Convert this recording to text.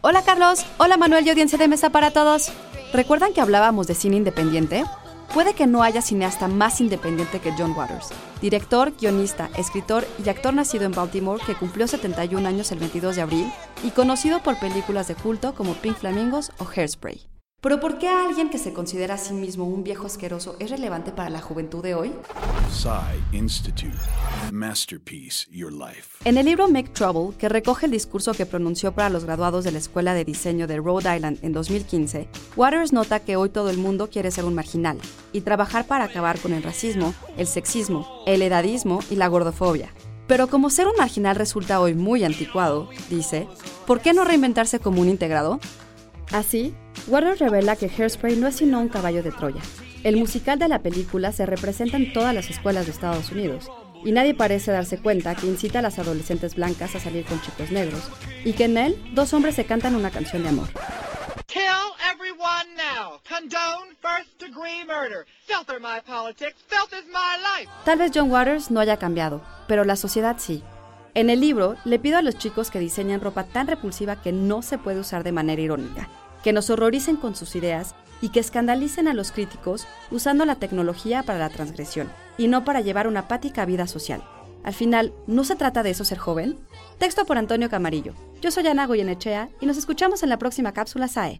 Hola Carlos, hola Manuel y audiencia de mesa para todos. ¿Recuerdan que hablábamos de cine independiente? Puede que no haya cineasta más independiente que John Waters, director, guionista, escritor y actor nacido en Baltimore que cumplió 71 años el 22 de abril y conocido por películas de culto como Pink Flamingos o Hairspray. Pero ¿por qué alguien que se considera a sí mismo un viejo asqueroso es relevante para la juventud de hoy? Institute. Masterpiece Your Life. En el libro Make Trouble, que recoge el discurso que pronunció para los graduados de la Escuela de Diseño de Rhode Island en 2015, Waters nota que hoy todo el mundo quiere ser un marginal y trabajar para acabar con el racismo, el sexismo, el edadismo y la gordofobia. Pero como ser un marginal resulta hoy muy anticuado, dice, ¿por qué no reinventarse como un integrado? Así, Waters revela que Hairspray no es sino un caballo de Troya. El musical de la película se representa en todas las escuelas de Estados Unidos, y nadie parece darse cuenta que incita a las adolescentes blancas a salir con chicos negros, y que en él dos hombres se cantan una canción de amor. Tal vez John Waters no haya cambiado, pero la sociedad sí. En el libro, le pido a los chicos que diseñan ropa tan repulsiva que no se puede usar de manera irónica, que nos horroricen con sus ideas y que escandalicen a los críticos usando la tecnología para la transgresión y no para llevar una apática vida social. Al final, ¿no se trata de eso ser joven? Texto por Antonio Camarillo. Yo soy Ana Goyenechea y nos escuchamos en la próxima cápsula SAE.